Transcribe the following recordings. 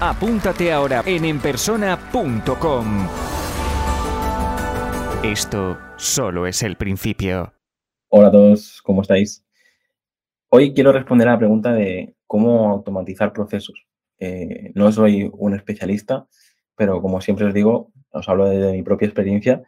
apúntate ahora en enpersona.com. Esto solo es el principio. Hola a todos, ¿cómo estáis? Hoy quiero responder a la pregunta de cómo automatizar procesos. Eh, no soy un especialista, pero como siempre os digo, os hablo desde mi propia experiencia.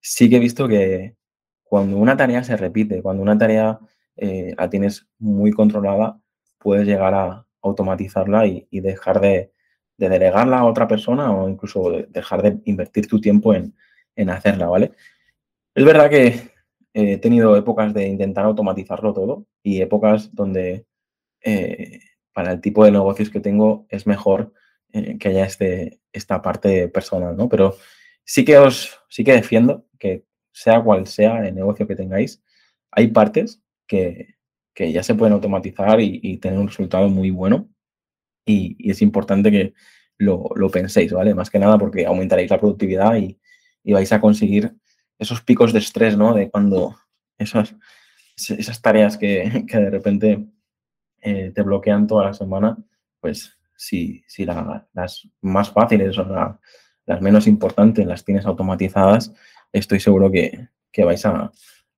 Sí que he visto que cuando una tarea se repite, cuando una tarea eh, la tienes muy controlada, puedes llegar a automatizarla y, dejar de, delegarla a otra persona o incluso dejar de invertir tu tiempo en, en hacerla, ¿vale? Es verdad que he tenido épocas de intentar automatizarlo todo y épocas donde eh, para el tipo de negocios que tengo es mejor eh, que haya este, esta parte personal, ¿no? Pero sí que os, sí que defiendo que sea cual sea el negocio que tengáis, hay partes que, ya se pueden automatizar y, tener un resultado muy bueno y, es importante que lo, penséis, ¿vale? Más que nada porque aumentaréis la productividad y, vais a conseguir esos picos de estrés, ¿no? De cuando esas, esas tareas que, de repente eh, te bloquean toda la semana, pues si, si las más fáciles o las menos importantes las tienes automatizadas, estoy seguro que, vais a,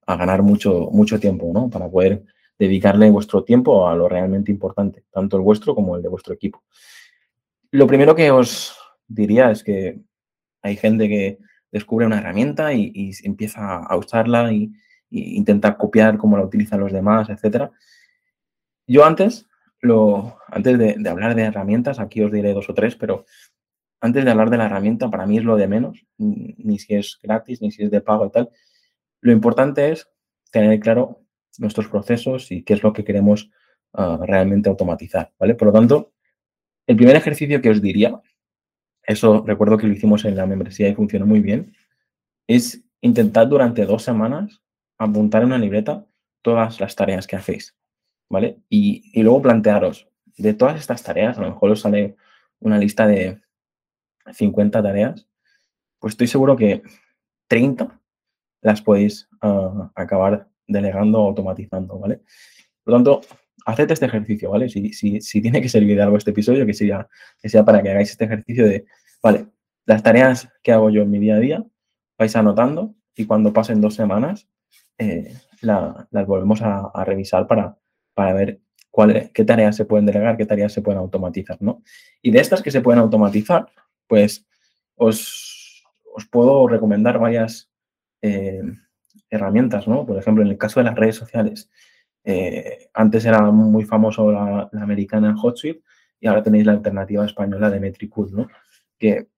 ganar mucho, mucho tiempo, ¿no? Para poder dedicarle vuestro tiempo a lo realmente importante, tanto el vuestro como el de vuestro equipo. Lo primero que os diría es que hay gente que descubre una herramienta y, empieza a usarla y, intentar copiar cómo la utilizan los demás, etc. Yo antes, lo, antes de, hablar de herramientas, aquí os diré dos o tres, pero antes de hablar de la herramienta, para mí es lo de menos, ni si es gratis, ni si es de pago y tal. Lo importante es tener claro nuestros procesos y qué es lo que queremos ah, realmente automatizar, ¿vale? Por lo tanto, el primer ejercicio que os diría eso recuerdo que lo hicimos en la membresía y funcionó muy bien, es intentar durante dos semanas apuntar en una libreta todas las tareas que hacéis, ¿vale? Y, luego plantearos, de todas estas tareas, a lo mejor os sale una lista de 50 tareas, pues estoy seguro que 30 las podéis ah, acabar delegando automatizando, ¿vale? Por lo tanto, haced este ejercicio, ¿vale? Si, si, tiene que servir de algo este episodio, que sea, que sea para que hagáis este ejercicio de, vale, las tareas que hago yo en mi día a día, vais anotando y cuando pasen dos semanas, eh, las volvemos a, revisar para, para ver qué tareas se pueden delegar, qué tareas se pueden automatizar, ¿no? Y de estas que se pueden automatizar, pues os, puedo recomendar varias eh, herramientas, ¿no? Por ejemplo, en el caso de las redes sociales, eh, antes era muy famoso la, americana HotSuite y ahora tenéis la alternativa española de Metricool, ¿no? Que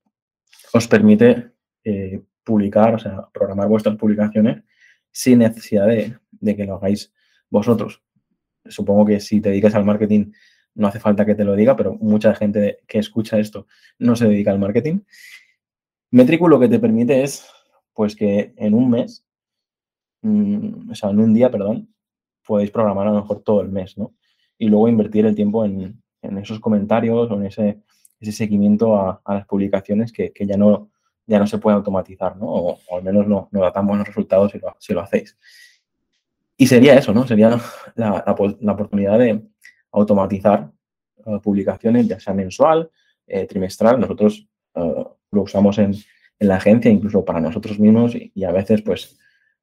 os permite eh, publicar, o sea, programar vuestras publicaciones sin necesidad de, que lo hagáis vosotros. Supongo que si te dedicas al marketing no hace falta que te lo diga, pero mucha gente que escucha esto no se dedica al marketing. Metricool lo que te permite es, pues que en un mes, o sea, en un día, perdón, podéis programar a lo mejor todo el mes, ¿no? Y luego invertir el tiempo en, esos comentarios o en ese, seguimiento a, las publicaciones que, ya, no, ya no se puede automatizar, ¿no? O, al menos no, no, da tan buenos resultados si lo, si lo hacéis. Y sería eso, ¿no? Sería la, oportunidad de automatizar eh, publicaciones, ya sea mensual, eh, trimestral. Nosotros eh, lo usamos en, en, la agencia, incluso para nosotros mismos, y a veces, pues,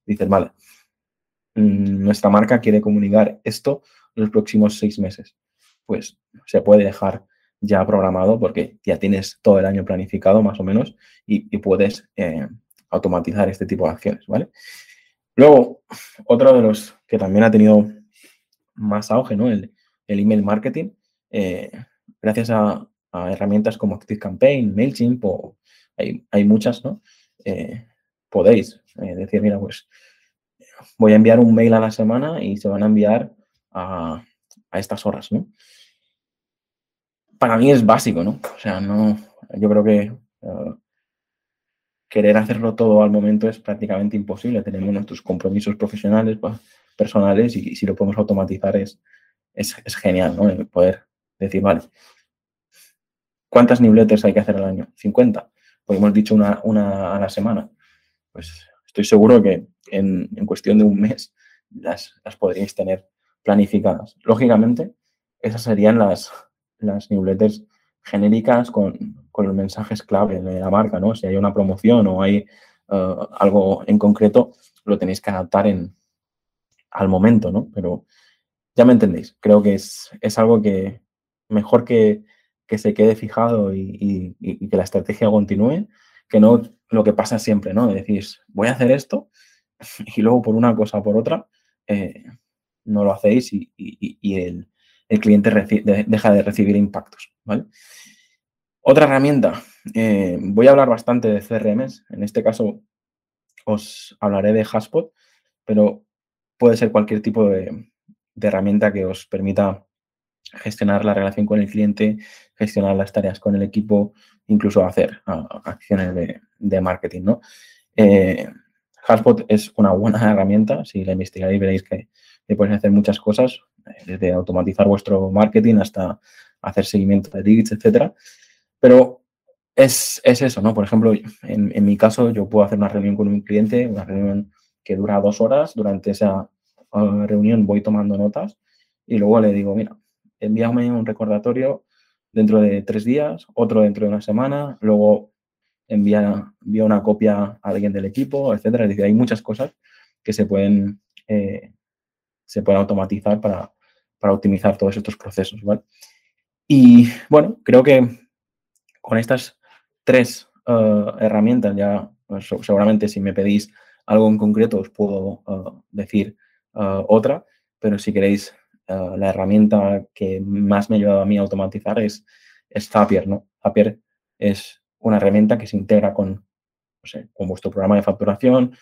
dices, vale, Mm, nuestra marca quiere comunicar esto los próximos seis meses. Pues se puede dejar ya programado porque ya tienes todo el año planificado más o menos y, puedes eh, automatizar este tipo de acciones, ¿vale? Luego, otro de los que también ha tenido más auge, ¿no? El, email marketing, eh, gracias a, herramientas como ActiveCampaign, MailChimp, hay, hay muchas, ¿no? Eh, podéis decir, mira, pues voy a enviar un mail a la semana y se van a enviar a, estas horas, ¿no? Para mí es básico, ¿no? O sea, no, yo creo que eh, querer hacerlo todo al momento es prácticamente imposible. Tenemos nuestros compromisos profesionales, pues, personales, y, si lo podemos automatizar es, es, genial, ¿no? poder decir, vale, ¿cuántas newsletters hay que hacer al año? 50. Pues hemos dicho una, una a la semana. Pues estoy seguro que en, cuestión de un mes las, las podríais tener planificadas. Lógicamente, esas serían las, las newsletters genéricas con, con, los mensajes clave de la marca, ¿no? Si hay una promoción o hay eh, algo en concreto, lo tenéis que adaptar en, al momento, ¿no? Pero ya me entendéis, creo que es, es algo que mejor que, que se quede fijado y, y, que la estrategia continúe, que no lo que pasa siempre, ¿no? Decís, voy a hacer esto y luego por una cosa o por otra eh, no lo hacéis y, el, el, cliente deja de recibir impactos, ¿vale? Otra herramienta, eh, voy a hablar bastante de CRMs, en este caso os hablaré de Haspot, pero puede ser cualquier tipo de, herramienta que os permita gestionar la relación con el cliente, gestionar las tareas con el equipo, incluso hacer acciones de, marketing, ¿no? Eh, es una buena herramienta, si la investigáis veréis que, que podéis hacer muchas cosas, eh, desde automatizar vuestro marketing hasta hacer seguimiento de leads, etcétera. Pero es, eso, ¿no? Por ejemplo, en, mi caso, yo puedo hacer una reunión con un cliente, una reunión que dura dos horas. Durante esa uh, reunión voy tomando notas y luego le digo, mira, envíame un recordatorio dentro de tres días, otro dentro de una semana, luego envía, envía una copia a alguien del equipo, etcétera. Es decir, hay muchas cosas que se pueden, eh, se pueden automatizar para, para optimizar todos estos procesos, ¿vale? Y bueno, creo que con estas tres eh, herramientas, ya pues, seguramente si me pedís algo en concreto os puedo eh, decir otra, pero si queréis, la herramienta que más me ha ayudado a mí a automatizar es, es Zapier, ¿no? Zapier es una herramienta que se integra con, con vuestro programa de facturación,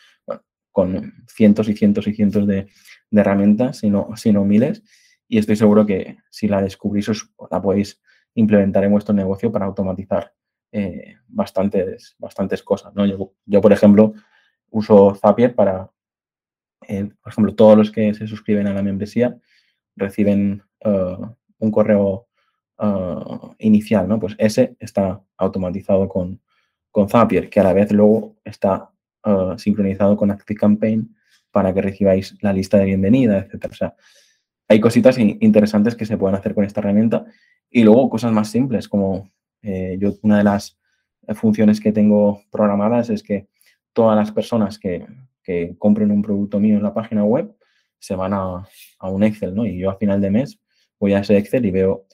con cientos y cientos y cientos de, herramientas, sino no, miles, y estoy seguro que si la descubrís os la podéis implementar en vuestro negocio para automatizar eh, bastantes, bastantes cosas. ¿no? Yo, por ejemplo, uso Zapier para, eh, por ejemplo, todos los que se suscriben a la membresía reciben eh, un correo inicial, ¿no? Pues ese está automatizado con, con Zapier, que a la vez luego está sincronizado con ActiveCampaign para que recibáis la lista de bienvenida, etc. O sea, hay cositas interesantes que se pueden hacer con esta herramienta y luego cosas más simples, como eh, yo una de las funciones que tengo programadas es que todas las personas que, compren un producto mío en la página web se van a, un Excel, ¿no? Y yo a final de mes voy a ese Excel y veo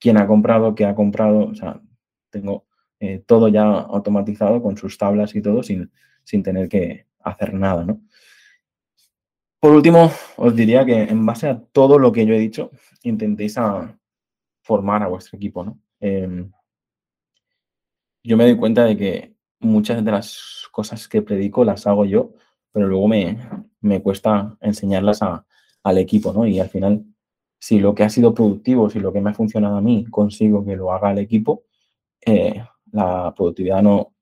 quién ha comprado, qué ha comprado, o sea, tengo eh, todo ya automatizado con sus tablas y todo sin, sin tener que hacer nada, ¿no? Por último, os diría que en base a todo lo que yo he dicho, intentéis a, formar a vuestro equipo, ¿no? Em, yo me doy cuenta de que muchas de las cosas que predico las hago yo, pero luego me, me cuesta enseñarlas al equipo, ¿no? Y al final, si lo que ha sido productivo, si lo que me ha funcionado a mí, consigo que lo haga el equipo, eh, la productividad no,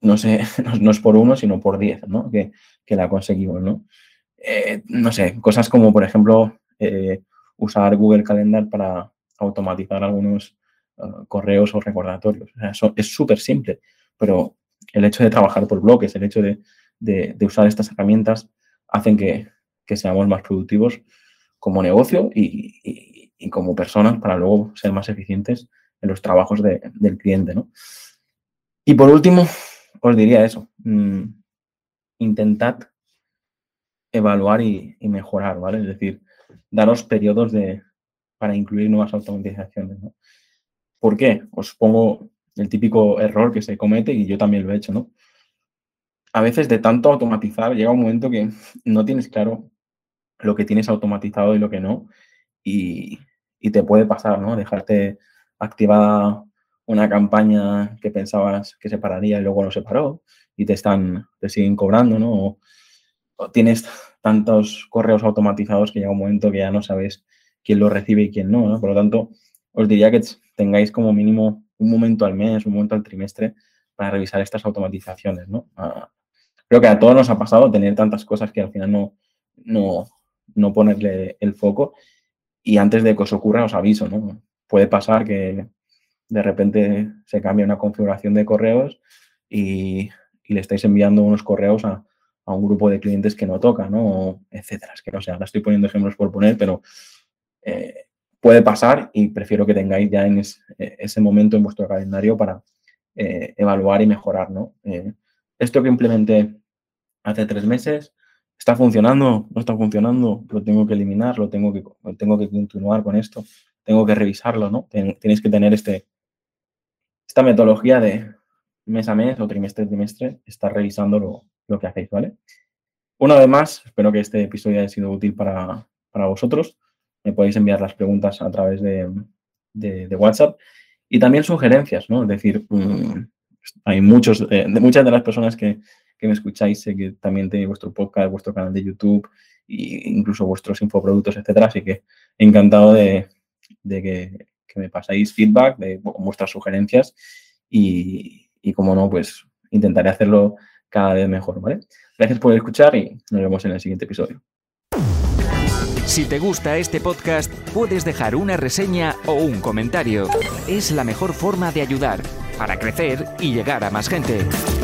no, sé, no, es por uno, sino por diez, ¿no? Que, que la conseguimos, ¿no? Eh, no sé, cosas como, por ejemplo, eh, usar Google Calendar para automatizar algunos correos o recordatorios. eso es súper simple, pero el hecho de trabajar por bloques, el hecho de, de, usar estas herramientas, hacen que, que, seamos más productivos como negocio y, y, como personas para luego ser más eficientes en los trabajos de, del cliente. ¿no? Y por último, os diría eso, mmm, intentad evaluar y, mejorar, ¿vale? Es decir, daros periodos de, para incluir nuevas automatizaciones. ¿Por qué? Os pongo el típico error que se comete y yo también lo he hecho, ¿no? A veces de tanto automatizar llega un momento que no tienes claro lo que tienes automatizado y lo que no y, te puede pasar, ¿no? Dejarte activada una campaña que pensabas que se pararía y luego no se paró y te están, te siguen cobrando, ¿no? o tienes tantos correos automatizados que llega un momento que ya no sabes quién lo recibe y quién no, Por lo tanto, os diría que tengáis como mínimo un momento al mes, un momento al trimestre para revisar estas automatizaciones, ¿no? Ah, creo que a todos nos ha pasado tener tantas cosas que al final no, no, no ponerle el foco. Y antes de que os ocurra, os aviso, ¿no? Puede pasar que de repente se cambie una configuración de correos y, le estáis enviando unos correos a, un grupo de clientes que no toca, ¿no? etcétera. Es que no sé, ahora estoy poniendo ejemplos por poner, pero eh, puede pasar y prefiero que tengáis ya en ese momento en vuestro calendario para eh, evaluar y mejorar, ¿no? Eh, esto que implementé hace tres meses, ¿está funcionando? ¿No está funcionando? ¿Lo tengo que eliminar? ¿Lo tengo que, tengo que continuar con esto? ¿Tengo que revisarlo? ¿no? tenéis que tener este, esta metodología de mes a mes o trimestre a trimestre, estar revisando lo, que hacéis, ¿vale? Una vez más, espero que este episodio haya sido útil para, para vosotros me podéis enviar las preguntas a través de, WhatsApp y también sugerencias, ¿no? Es decir, mm, hay muchos, eh, de muchas de las personas que, me escucháis, sé que también tenéis vuestro podcast, vuestro canal de YouTube e incluso vuestros infoproductos, etcétera, así que encantado de, que, me pasáis feedback de vuestras sugerencias y, y, como no, pues intentaré hacerlo cada vez mejor, ¿vale? Gracias por escuchar y nos vemos en el siguiente episodio. Si te gusta este podcast, puedes dejar una reseña o un comentario. Es la mejor forma de ayudar para crecer y llegar a más gente.